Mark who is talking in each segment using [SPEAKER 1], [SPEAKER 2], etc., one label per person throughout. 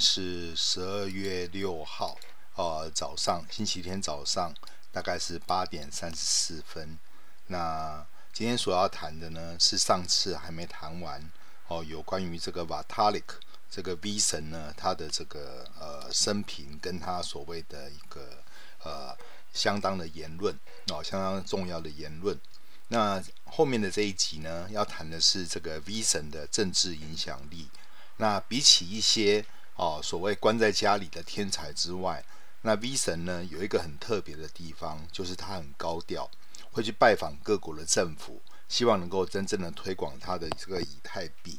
[SPEAKER 1] 是十二月六号，呃，早上星期天早上大概是八点三十四分。那今天所要谈的呢，是上次还没谈完哦，有关于这个 Vitalik 这个 V 神呢，他的这个呃生平跟他所谓的一个呃相当的言论哦，相当重要的言论。那后面的这一集呢，要谈的是这个 V 神的政治影响力。那比起一些哦，所谓关在家里的天才之外，那 V 神呢，有一个很特别的地方，就是他很高调，会去拜访各国的政府，希望能够真正的推广他的这个以太币。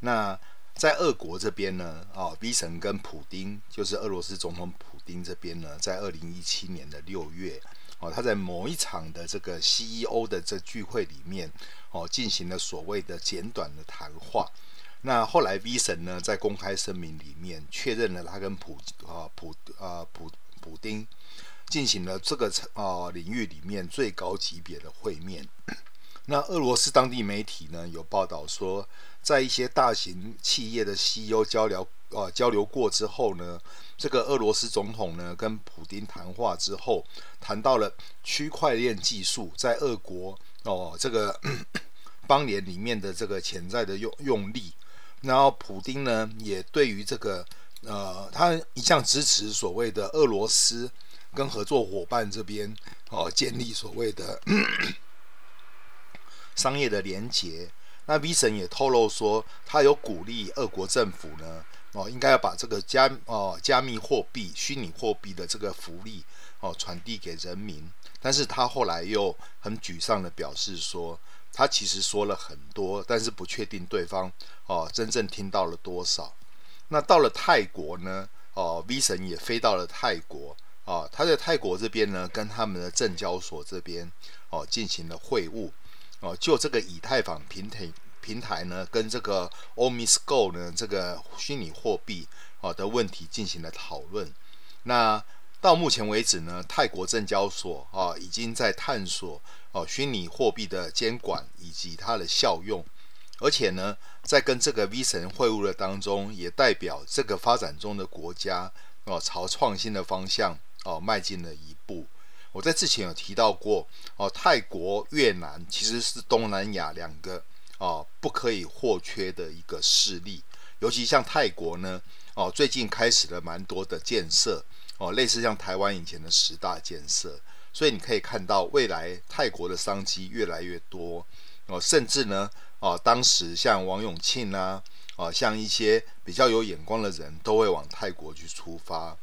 [SPEAKER 1] 那在俄国这边呢，哦，V 神跟普丁，就是俄罗斯总统普丁这边呢，在二零一七年的六月，哦，他在某一场的这个 CEO 的这聚会里面，哦，进行了所谓的简短的谈话。那后来，V 神呢，在公开声明里面确认了他跟普啊普啊普普丁进行了这个啊领域里面最高级别的会面。那俄罗斯当地媒体呢，有报道说，在一些大型企业的 CEO 交流啊交流过之后呢，这个俄罗斯总统呢跟普丁谈话之后，谈到了区块链技术在俄国哦这个 邦联里面的这个潜在的用用力。然后，普丁呢也对于这个，呃，他一向支持所谓的俄罗斯跟合作伙伴这边哦，建立所谓的商业的连结。那 V 神也透露说，他有鼓励俄国政府呢，哦，应该要把这个加哦加密货币、虚拟货币的这个福利哦传递给人民。但是他后来又很沮丧的表示说。他其实说了很多，但是不确定对方哦真正听到了多少。那到了泰国呢？哦，V 神也飞到了泰国哦，他在泰国这边呢，跟他们的证交所这边哦进行了会晤哦，就这个以太坊平台平台呢，跟这个 o m i s Go 呢这个虚拟货币哦的问题进行了讨论。那到目前为止呢，泰国证交所啊已经在探索哦虚拟货币的监管以及它的效用，而且呢，在跟这个 V 神会晤的当中，也代表这个发展中的国家哦朝创新的方向哦迈进了一步。我在之前有提到过哦，泰国、越南其实是东南亚两个哦不可以或缺的一个势力，尤其像泰国呢哦最近开始了蛮多的建设。哦，类似像台湾以前的十大建设，所以你可以看到未来泰国的商机越来越多哦，甚至呢，哦，当时像王永庆呐、啊，哦，像一些比较有眼光的人都会往泰国去出发。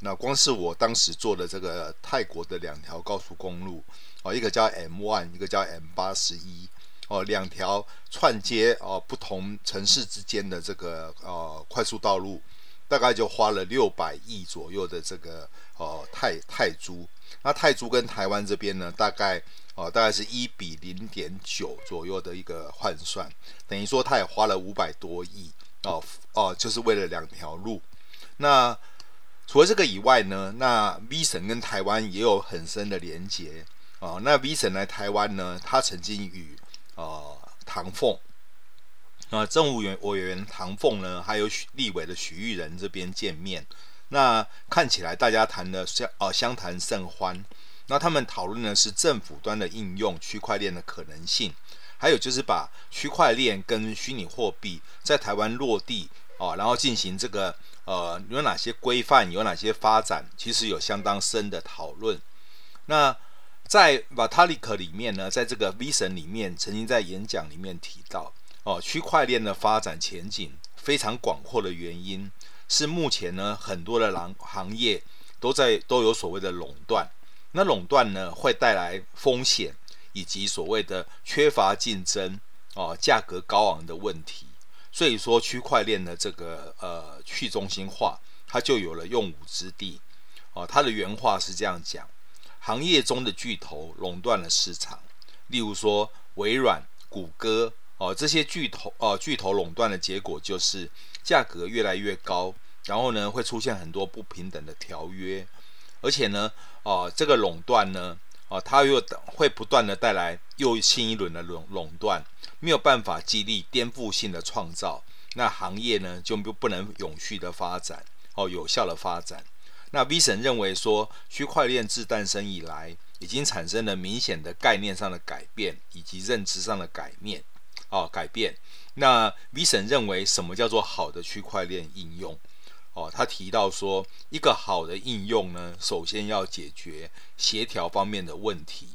[SPEAKER 1] 那光是我当时做的这个泰国的两条高速公路，哦，一个叫 M1，一个叫 M 八十一，哦，两条串接哦不同城市之间的这个呃快速道路。大概就花了六百亿左右的这个哦泰泰铢，那泰铢跟台湾这边呢，大概哦大概是一比零点九左右的一个换算，等于说他也花了五百多亿哦哦，就是为了两条路。那除了这个以外呢，那 V 神跟台湾也有很深的连结哦。那 V 神来台湾呢，他曾经与呃唐凤。那政务员委员唐凤呢，还有许立委的许玉仁这边见面，那看起来大家谈的相哦相谈甚欢。那他们讨论的是政府端的应用区块链的可能性，还有就是把区块链跟虚拟货币在台湾落地哦，然后进行这个呃有哪些规范，有哪些发展，其实有相当深的讨论。那在 Vitalik 里面呢，在这个 VSON 里面，曾经在演讲里面提到。哦，区块链的发展前景非常广阔的原因是，目前呢很多的行行业都在都有所谓的垄断，那垄断呢会带来风险以及所谓的缺乏竞争哦，价格高昂的问题。所以说区块链的这个呃去中心化，它就有了用武之地。哦，它的原话是这样讲：行业中的巨头垄断了市场，例如说微软、谷歌。哦，这些巨头哦，巨头垄断的结果就是价格越来越高，然后呢会出现很多不平等的条约，而且呢，哦，这个垄断呢，哦，它又会不断的带来又新一轮的垄垄断，没有办法激励颠覆性的创造，那行业呢就不不能永续的发展哦，有效的发展。那 V 神认为说，区块链自诞生以来，已经产生了明显的概念上的改变，以及认知上的改变哦改变。那 V 神认为，什么叫做好的区块链应用？哦，他提到说，一个好的应用呢，首先要解决协调方面的问题，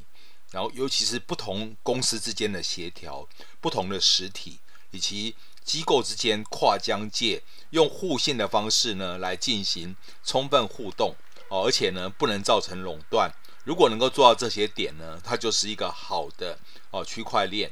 [SPEAKER 1] 然后尤其是不同公司之间的协调，不同的实体以及机构之间跨疆界，用互信的方式呢来进行充分互动哦，而且呢不能造成垄断。如果能够做到这些点呢，它就是一个好的哦区块链。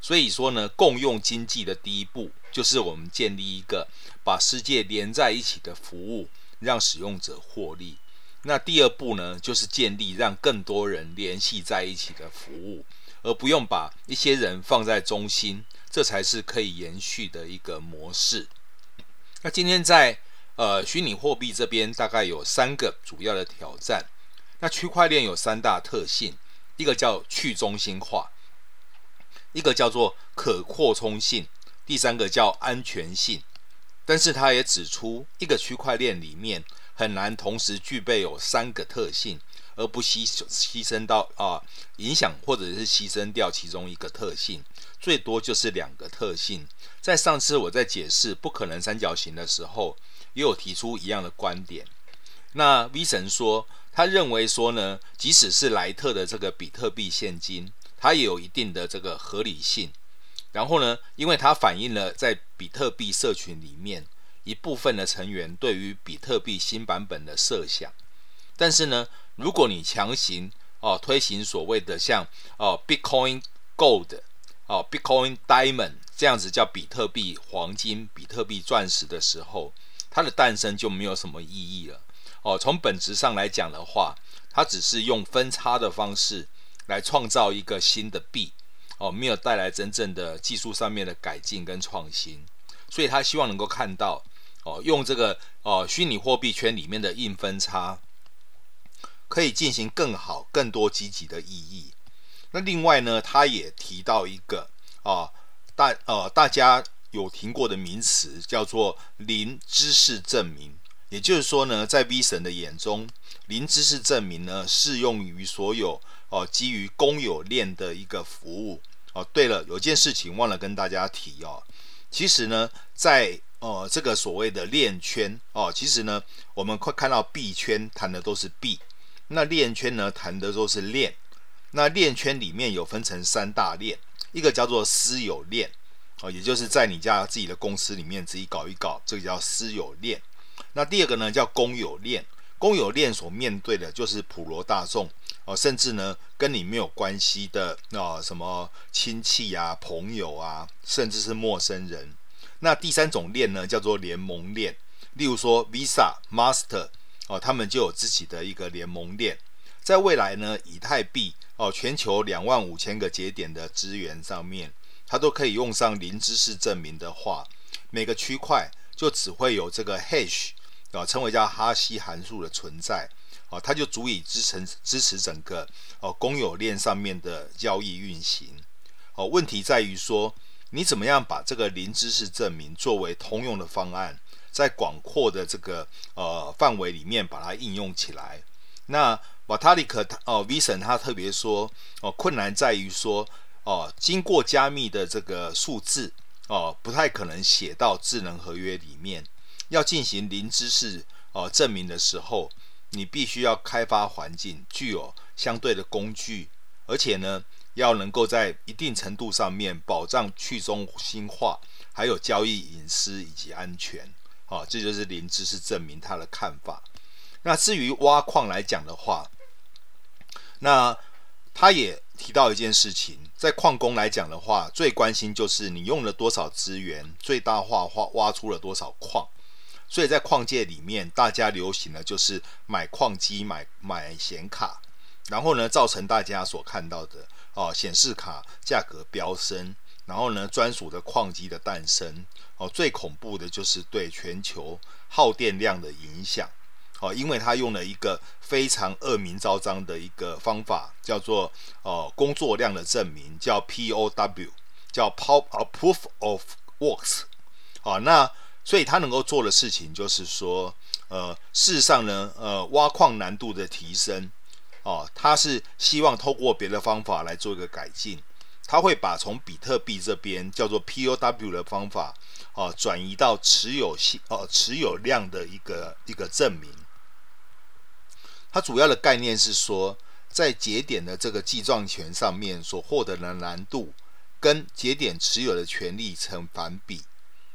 [SPEAKER 1] 所以说呢，共用经济的第一步就是我们建立一个把世界连在一起的服务，让使用者获利。那第二步呢，就是建立让更多人联系在一起的服务，而不用把一些人放在中心，这才是可以延续的一个模式。那今天在呃虚拟货币这边，大概有三个主要的挑战。那区块链有三大特性，一个叫去中心化。一个叫做可扩充性，第三个叫安全性。但是他也指出，一个区块链里面很难同时具备有三个特性，而不牺牺牲到啊影响或者是牺牲掉其中一个特性，最多就是两个特性。在上次我在解释不可能三角形的时候，也有提出一样的观点。那 V 神说，他认为说呢，即使是莱特的这个比特币现金。它也有一定的这个合理性，然后呢，因为它反映了在比特币社群里面一部分的成员对于比特币新版本的设想，但是呢，如果你强行哦推行所谓的像哦 Bitcoin Gold 哦 Bitcoin Diamond 这样子叫比特币黄金、比特币钻石的时候，它的诞生就没有什么意义了哦。从本质上来讲的话，它只是用分叉的方式。来创造一个新的币，哦，没有带来真正的技术上面的改进跟创新，所以他希望能够看到，哦，用这个哦虚拟货币圈里面的硬分叉，可以进行更好、更多积极的意义。那另外呢，他也提到一个啊大呃大家有听过的名词，叫做零知识证明。也就是说呢，在 V 神的眼中，零知识证明呢适用于所有。哦，基于公有链的一个服务哦。对了，有件事情忘了跟大家提哦。其实呢，在呃这个所谓的链圈哦，其实呢，我们会看到币圈谈的都是币，那链圈呢谈的都是链。那链圈里面有分成三大链，一个叫做私有链哦，也就是在你家自己的公司里面自己搞一搞，这个叫私有链。那第二个呢叫公有链，公有链所面对的就是普罗大众。哦，甚至呢，跟你没有关系的啊、什么亲戚啊、朋友啊，甚至是陌生人。那第三种链呢，叫做联盟链。例如说，Visa、Master 哦，他们就有自己的一个联盟链。在未来呢，以太币哦，全球两万五千个节点的资源上面，它都可以用上零知识证明的话，每个区块就只会有这个 hash 啊、哦，称为叫哈希函数的存在。哦，它就足以支撑支持整个哦公有链上面的交易运行。哦，问题在于说，你怎么样把这个零知识证明作为通用的方案，在广阔的这个呃范围里面把它应用起来？那瓦塔里克哦 V 神他特别说哦，困难在于说哦，经过加密的这个数字哦，不太可能写到智能合约里面。要进行零知识哦证明的时候。你必须要开发环境具有相对的工具，而且呢，要能够在一定程度上面保障去中心化，还有交易隐私以及安全。好，这就是林芝是证明他的看法。那至于挖矿来讲的话，那他也提到一件事情，在矿工来讲的话，最关心就是你用了多少资源，最大化挖挖出了多少矿。所以在矿界里面，大家流行的就是买矿机、买买显卡，然后呢，造成大家所看到的哦，显示卡价格飙升，然后呢，专属的矿机的诞生哦，最恐怖的就是对全球耗电量的影响哦，因为它用了一个非常恶名昭彰的一个方法，叫做哦工作量的证明，叫 POW，叫 Proof of Works。哦，那所以它能够做的事情就是说，呃，事实上呢，呃，挖矿难度的提升，哦，它是希望透过别的方法来做一个改进，它会把从比特币这边叫做 POW 的方法，哦，转移到持有性哦持有量的一个一个证明。它主要的概念是说，在节点的这个记帐权上面所获得的难度，跟节点持有的权利成反比，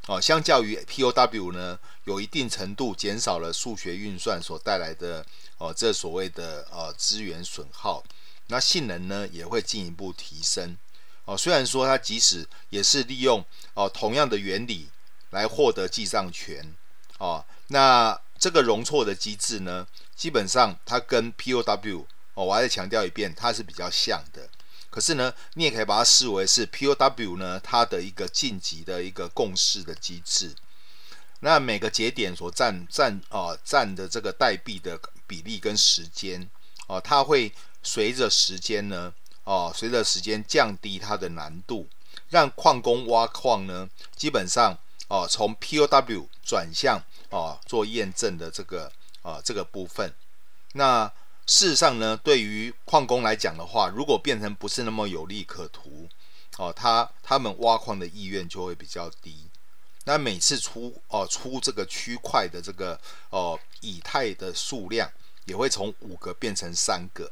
[SPEAKER 1] 哦，相较于 POW 呢，有一定程度减少了数学运算所带来的哦，这所谓的呃资源损耗，那性能呢也会进一步提升，哦，虽然说它即使也是利用哦同样的原理来获得记账权，哦，那这个容错的机制呢？基本上它跟 POW 哦，我还是强调一遍，它是比较像的。可是呢，你也可以把它视为是 POW 呢，它的一个晋级的一个共识的机制。那每个节点所占占啊占的这个代币的比例跟时间哦，它会随着时间呢哦，随着时间降低它的难度，让矿工挖矿呢基本上哦从 POW 转向哦做验证的这个。啊，这个部分，那事实上呢，对于矿工来讲的话，如果变成不是那么有利可图，哦，他他们挖矿的意愿就会比较低。那每次出哦出这个区块的这个哦以太的数量也会从五个变成三个，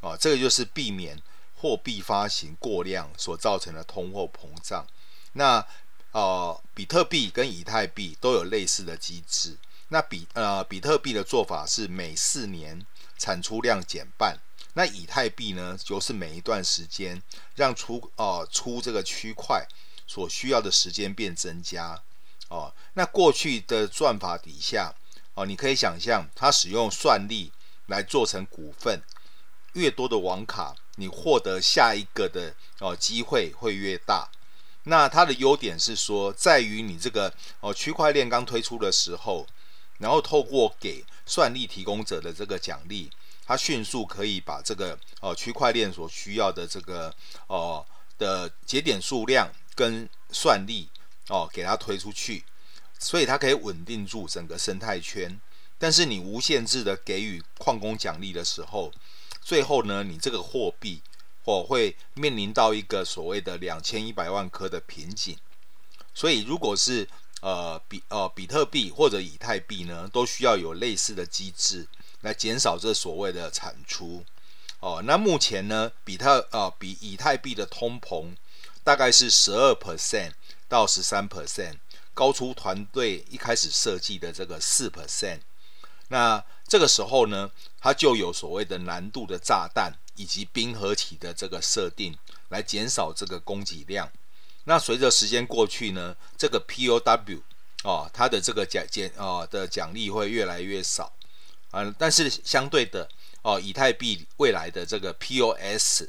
[SPEAKER 1] 啊，这个就是避免货币发行过量所造成的通货膨胀。那呃，比特币跟以太币都有类似的机制。那比呃比特币的做法是每四年产出量减半，那以太币呢，就是每一段时间让出哦、呃、出这个区块所需要的时间变增加哦。那过去的算法底下哦，你可以想象它使用算力来做成股份，越多的网卡，你获得下一个的哦机会会越大。那它的优点是说，在于你这个哦区块链刚推出的时候。然后透过给算力提供者的这个奖励，它迅速可以把这个呃区块链所需要的这个哦、呃、的节点数量跟算力哦、给它推出去，所以它可以稳定住整个生态圈。但是你无限制的给予矿工奖励的时候，最后呢，你这个货币或会面临到一个所谓的两千一百万颗的瓶颈。所以如果是呃，比呃比特币或者以太币呢，都需要有类似的机制来减少这所谓的产出。哦，那目前呢，比特呃比以太币的通膨大概是十二 percent 到十三 percent，高出团队一开始设计的这个四 percent。那这个时候呢，它就有所谓的难度的炸弹以及冰河期的这个设定，来减少这个供给量。那随着时间过去呢，这个 POW 哦，它的这个奖奖哦的奖励会越来越少。嗯，但是相对的哦，以太币未来的这个 POS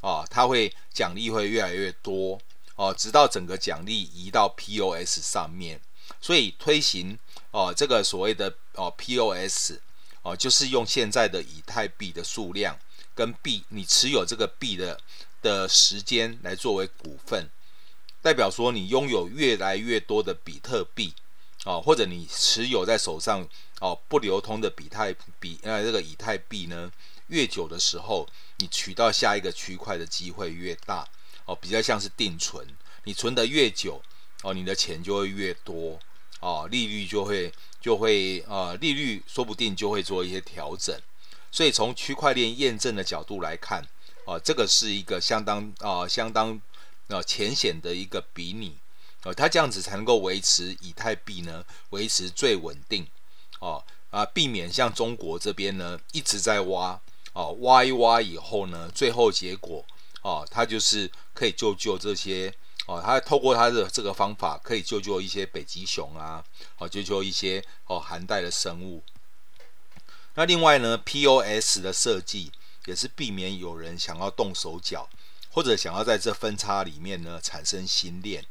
[SPEAKER 1] 哦，它会奖励会越来越多。哦，直到整个奖励移到 POS 上面，所以推行哦这个所谓的哦 POS 哦，就是用现在的以太币的数量跟币你持有这个币的的时间来作为股份。代表说，你拥有越来越多的比特币，哦，或者你持有在手上哦不流通的比特币，呃，这个以太币呢，越久的时候，你取到下一个区块的机会越大，哦，比较像是定存，你存得越久，哦，你的钱就会越多，哦，利率就会就会呃，利率说不定就会做一些调整，所以从区块链验证的角度来看，哦，这个是一个相当啊、相当。那浅显的一个比拟，哦，它这样子才能够维持以太币呢，维持最稳定，哦啊，避免像中国这边呢一直在挖，哦，挖一挖以后呢，最后结果，哦，它就是可以救救这些，哦，它透过它的这个方法可以救救一些北极熊啊，哦，救救一些哦寒带的生物。那另外呢，POS 的设计也是避免有人想要动手脚。或者想要在这分叉里面呢产生新链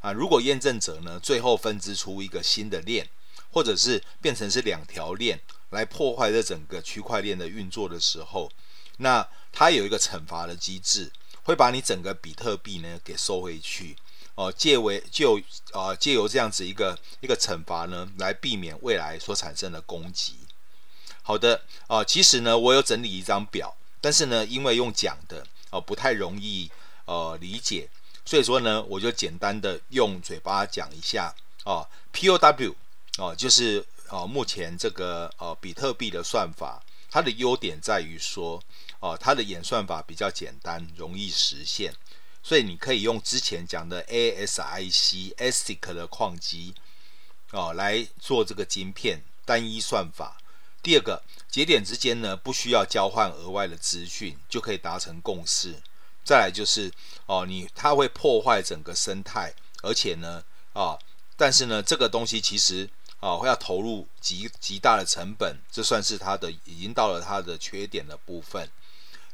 [SPEAKER 1] 啊，如果验证者呢最后分支出一个新的链，或者是变成是两条链来破坏这整个区块链的运作的时候，那它有一个惩罚的机制，会把你整个比特币呢给收回去，哦，借为就啊借由这样子一个一个惩罚呢，来避免未来所产生的攻击。好的啊，其实呢，我有整理一张表，但是呢，因为用讲的哦不太容易呃理解，所以说呢，我就简单的用嘴巴讲一下哦。POW 哦，就是哦目前这个呃比特币的算法，它的优点在于说哦它的演算法比较简单，容易实现。所以你可以用之前讲的 ASIC ASIC 的矿机哦来做这个晶片单一算法。第二个节点之间呢，不需要交换额外的资讯就可以达成共识。再来就是哦，你它会破坏整个生态，而且呢啊、哦，但是呢这个东西其实啊、哦、会要投入极极大的成本，这算是它的已经到了它的缺点的部分。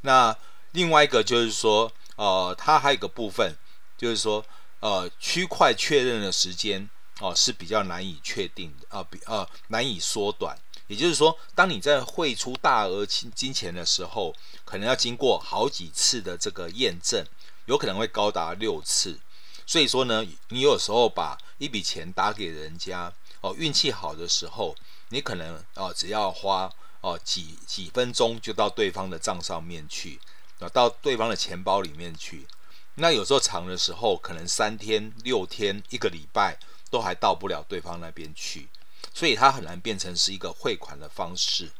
[SPEAKER 1] 那另外一个就是说。呃，它还有一个部分，就是说，呃，区块确认的时间哦、是比较难以确定的啊、呃，比呃难以缩短。也就是说，当你在汇出大额金金钱的时候，可能要经过好几次的这个验证，有可能会高达六次。所以说呢，你有时候把一笔钱打给人家，哦、运气好的时候，你可能哦、只要花哦、几几分钟就到对方的账上面去。啊到对方的钱包里面去，那有时候长的时候，可能三天、六天、一个礼拜都还到不了对方那边去，所以它很难变成是一个汇款的方式。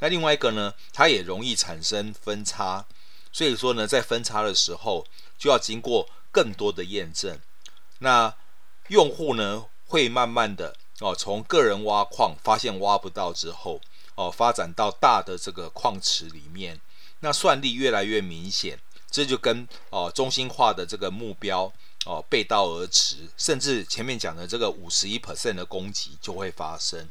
[SPEAKER 1] 那另外一个呢，它也容易产生分差，所以说呢，在分差的时候就要经过更多的验证。那用户呢，会慢慢的哦，从个人挖矿发现挖不到之后，哦，发展到大的这个矿池里面。那算力越来越明显，这就跟哦中心化的这个目标哦背道而驰，甚至前面讲的这个五十一 percent 的攻击就会发生。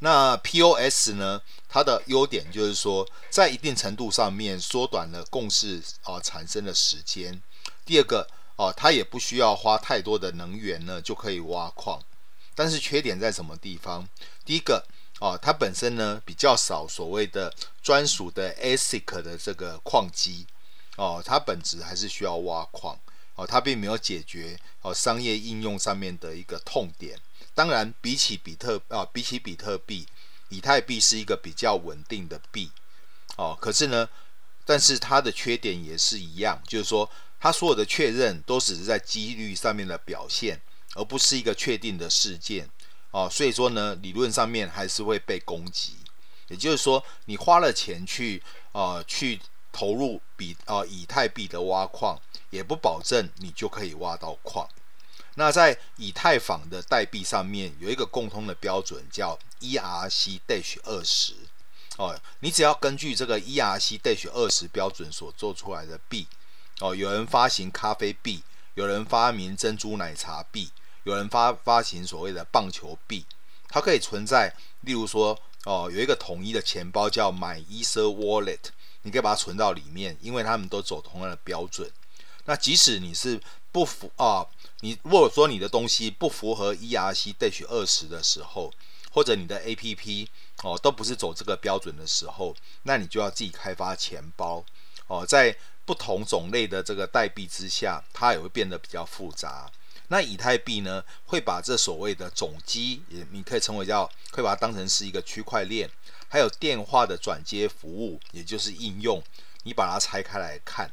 [SPEAKER 1] 那 POS 呢，它的优点就是说，在一定程度上面缩短了共识啊产生的时间。第二个哦，它也不需要花太多的能源呢就可以挖矿，但是缺点在什么地方？第一个。哦，它本身呢比较少所谓的专属的 ASIC 的这个矿机，哦，它本质还是需要挖矿，哦，它并没有解决哦商业应用上面的一个痛点。当然，比起比特啊、哦，比起比特币，以太币是一个比较稳定的币，哦，可是呢，但是它的缺点也是一样，就是说它所有的确认都只是在几率上面的表现，而不是一个确定的事件。哦，所以说呢，理论上面还是会被攻击。也就是说，你花了钱去呃去投入比呃以太币的挖矿，也不保证你就可以挖到矿。那在以太坊的代币上面有一个共通的标准，叫 ERC Dash 20。哦，你只要根据这个 ERC-20 标准所做出来的币，哦，有人发行咖啡币，有人发明珍珠奶茶币。有人发发行所谓的棒球币，它可以存在，例如说，哦，有一个统一的钱包叫 MyEtherWallet，你可以把它存到里面，因为他们都走同样的标准。那即使你是不符啊，你如果说你的东西不符合 ERC-20 的时候，或者你的 APP 哦都不是走这个标准的时候，那你就要自己开发钱包哦，在不同种类的这个代币之下，它也会变得比较复杂。那以太币呢，会把这所谓的总机，也你可以称为叫，可以把它当成是一个区块链，还有电话的转接服务，也就是应用，你把它拆开来看，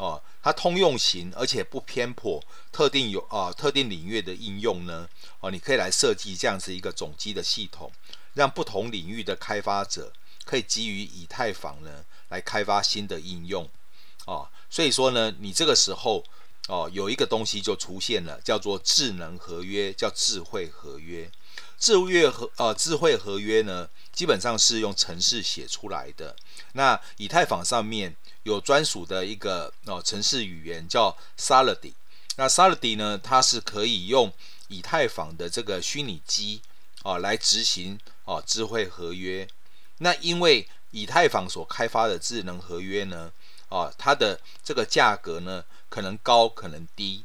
[SPEAKER 1] 哦，它通用型，而且不偏颇特定有啊、特定领域的应用呢，哦，你可以来设计这样子一个总机的系统，让不同领域的开发者可以基于以太坊呢来开发新的应用，哦，所以说呢，你这个时候。哦，有一个东西就出现了，叫做智能合约，叫智慧合约。智慧合呃智慧合约呢，基本上是用程式写出来的。那以太坊上面有专属的一个哦城市语言叫 Solidity。那 Solidity 呢，它是可以用以太坊的这个虚拟机哦来执行哦智慧合约。那因为以太坊所开发的智能合约呢，哦它的这个价格呢。可能高，可能低。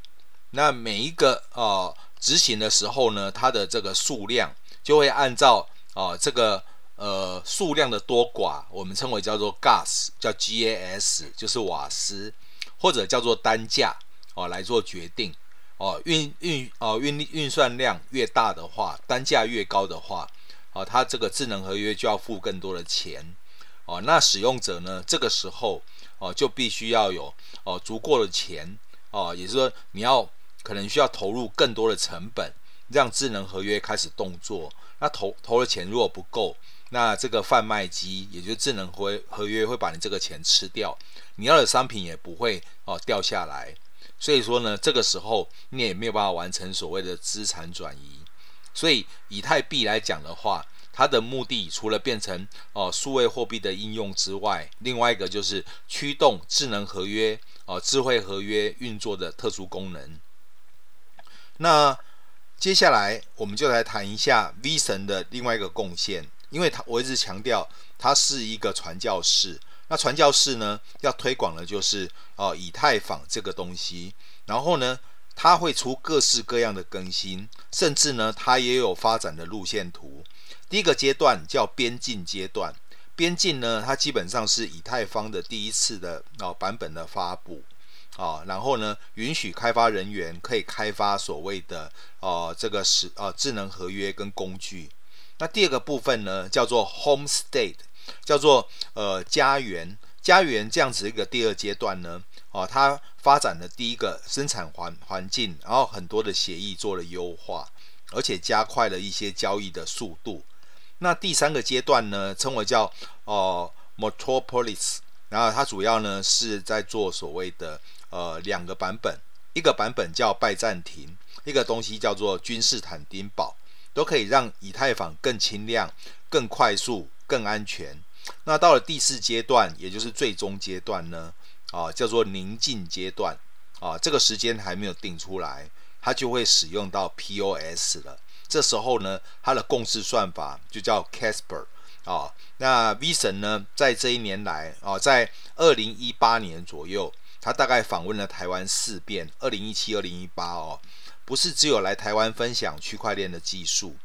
[SPEAKER 1] 那每一个呃执行的时候呢，它的这个数量就会按照啊、这个呃数量的多寡，我们称为叫做 gas，叫 gas，就是瓦斯，或者叫做单价哦来做决定哦，运运哦运运算量越大的话，单价越高的话，哦，它这个智能合约就要付更多的钱哦。那使用者呢，这个时候哦就必须要有哦足够的钱哦，也就是说你要可能需要投入更多的成本，让智能合约开始动作。那投投的钱如果不够，那这个贩卖机，也就是智能合合约会把你这个钱吃掉，你要的商品也不会哦掉下来。所以说呢，这个时候你也没有办法完成所谓的资产转移。所以以太币来讲的话，它的目的除了变成哦数位货币的应用之外，另外一个就是驱动智能合约哦智慧合约运作的特殊功能。那接下来我们就来谈一下 V 神的另外一个贡献，因为他我一直强调他是一个传教士。那传教士呢，要推广的就是哦以太坊这个东西，然后呢，他会出各式各样的更新，甚至呢，他也有发展的路线图。第一个阶段叫边境阶段，边境呢，它基本上是以太坊的第一次的哦版本的发布。啊，然后呢，允许开发人员可以开发所谓的呃这个是呃智能合约跟工具。那第二个部分呢，叫做 Home State，叫做呃家园，家园这样子一个第二阶段呢，哦，它发展的第一个生产环环境，然后很多的协议做了优化，而且加快了一些交易的速度。那第三个阶段呢，称为叫哦、呃、Metropolis，然后它主要呢是在做所谓的。呃，两个版本，一个版本叫拜占庭，一个东西叫做君士坦丁堡，都可以让以太坊更轻量、更快速、更安全。那到了第四阶段，也就是最终阶段呢，啊，叫做宁静阶段，啊，这个时间还没有定出来，它就会使用到 POS 了。这时候呢，它的共识算法就叫 Casper，啊，那 V 神呢，在这一年来，啊，在二零一八年左右。他大概访问了台湾四遍，二零一七、二零一八哦，不是只有来台湾分享区块链的技术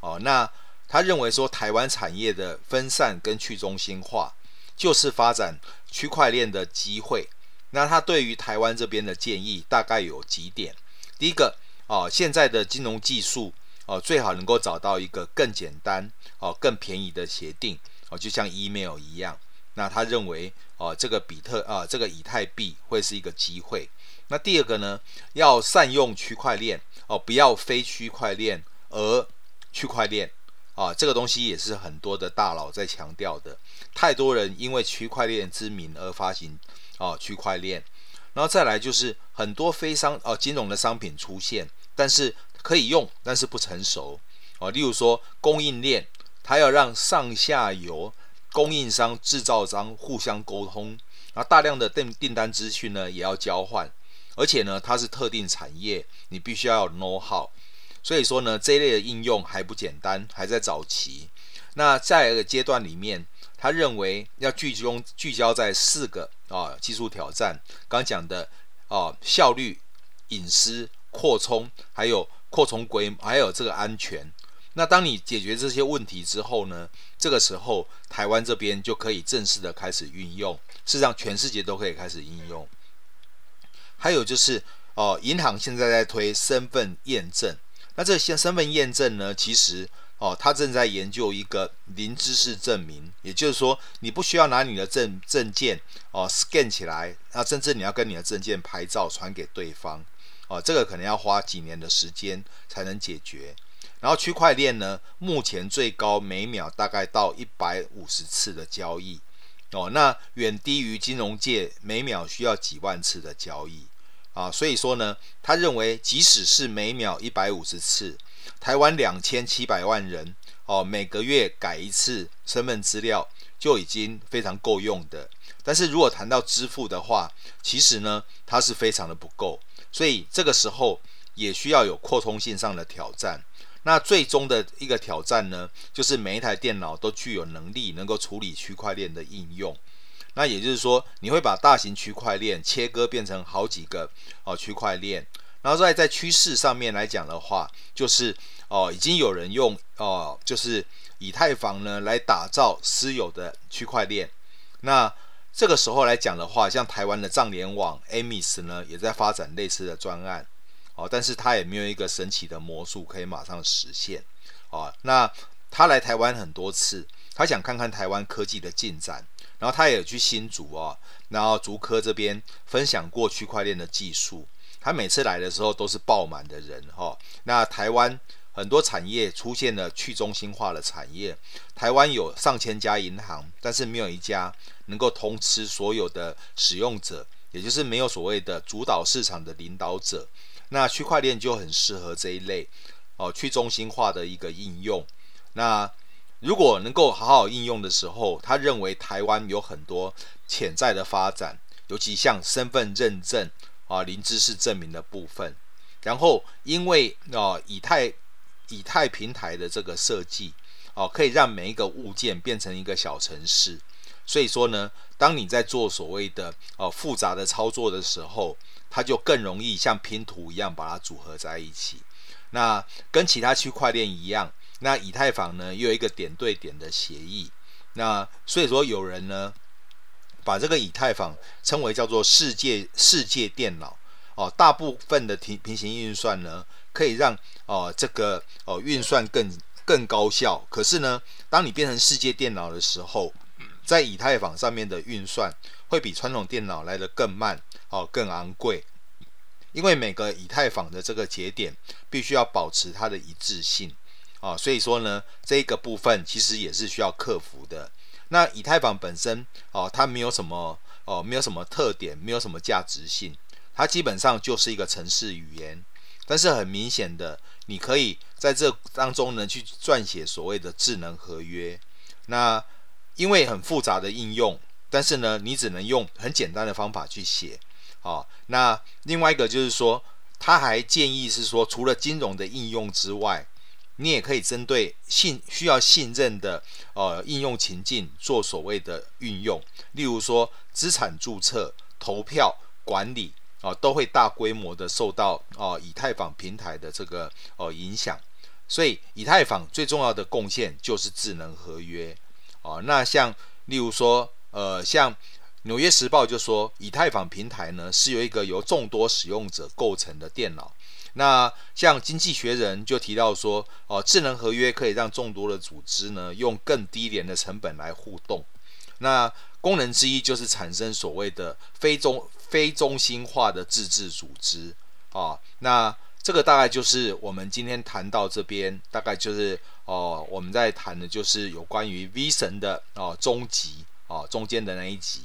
[SPEAKER 1] 哦。那他认为说，台湾产业的分散跟去中心化，就是发展区块链的机会。那他对于台湾这边的建议大概有几点：第一个哦，现在的金融技术哦，最好能够找到一个更简单哦、更便宜的协定哦，就像 email 一样。那他认为，哦，这个比特啊，这个以太币会是一个机会。那第二个呢，要善用区块链哦，不要非区块链而区块链啊，这个东西也是很多的大佬在强调的。太多人因为区块链之名而发行哦区块链，然后再来就是很多非商哦金融的商品出现，但是可以用，但是不成熟哦。例如说供应链，它要让上下游。供应商、制造商互相沟通，然后大量的订订单资讯呢也要交换，而且呢它是特定产业，你必须要有 know how，所以说呢这一类的应用还不简单，还在早期。那在一个阶段里面，他认为要聚中聚焦在四个啊技术挑战，刚讲的啊效率、隐私、扩充，还有扩充规模，还有这个安全。那当你解决这些问题之后呢，这个时候台湾这边就可以正式的开始运用，事实上全世界都可以开始应用。还有就是哦，银行现在在推身份验证，那这些身份验证呢，其实哦，他正在研究一个零知识证明，也就是说，你不需要拿你的证证件哦 scan 起来，那甚至你要跟你的证件拍照传给对方哦，这个可能要花几年的时间才能解决。然后区块链呢，目前最高每秒大概到一百五十次的交易，哦，那远低于金融界每秒需要几万次的交易啊，所以说呢，他认为即使是每秒一百五十次，台湾两千七百万人哦，每个月改一次身份资料就已经非常够用的。但是如果谈到支付的话，其实呢，它是非常的不够，所以这个时候也需要有扩充性上的挑战。那最终的一个挑战呢，就是每一台电脑都具有能力能够处理区块链的应用。那也就是说，你会把大型区块链切割变成好几个哦区块链。然后在在趋势上面来讲的话，就是哦已经有人用哦就是以太坊呢来打造私有的区块链。那这个时候来讲的话，像台湾的账联网 AMIS 呢，也在发展类似的专案，哦，但是他也没有一个神奇的魔术可以马上实现，哦，那他来台湾很多次，他想看看台湾科技的进展，然后他也有去新竹哦，然后竹科这边分享过区块链的技术，他每次来的时候都是爆满的人哈、哦，那台湾。很多产业出现了去中心化的产业，台湾有上千家银行，但是没有一家能够通吃所有的使用者，也就是没有所谓的主导市场的领导者。那区块链就很适合这一类哦，去中心化的一个应用。那如果能够好好应用的时候，他认为台湾有很多潜在的发展，尤其像身份认证啊、零知识证明的部分。然后因为哦，以太。以太平台的这个设计，哦，可以让每一个物件变成一个小城市。所以说呢，当你在做所谓的哦复杂的操作的时候，它就更容易像拼图一样把它组合在一起。那跟其他区块链一样，那以太坊呢又有一个点对点的协议。那所以说有人呢把这个以太坊称为叫做世界世界电脑。哦，大部分的平平行运算呢，可以让哦这个哦运算更更高效。可是呢，当你变成世界电脑的时候，在以太坊上面的运算会比传统电脑来得更慢哦，更昂贵。因为每个以太坊的这个节点必须要保持它的一致性啊，所以说呢，这个部分其实也是需要克服的。那以太坊本身哦，它没有什么哦，没有什么特点，没有什么价值性。它基本上就是一个程式语言，但是很明显的，你可以在这当中呢去撰写所谓的智能合约。那因为很复杂的应用，但是呢，你只能用很简单的方法去写。好，那另外一个就是说，他还建议是说，除了金融的应用之外，你也可以针对信需要信任的呃应用情境做所谓的运用，例如说资产注册、投票、管理。啊，都会大规模的受到哦以太坊平台的这个哦影响，所以以太坊最重要的贡献就是智能合约哦。那像例如说，呃，像纽约时报就说，以太坊平台呢是由一个由众多使用者构成的电脑。那像经济学人就提到说，哦，智能合约可以让众多的组织呢用更低廉的成本来互动。那功能之一就是产生所谓的非中。非中心化的自治组织啊，那这个大概就是我们今天谈到这边，大概就是哦，我们在谈的就是有关于 V 神的哦终极哦中间的那一集。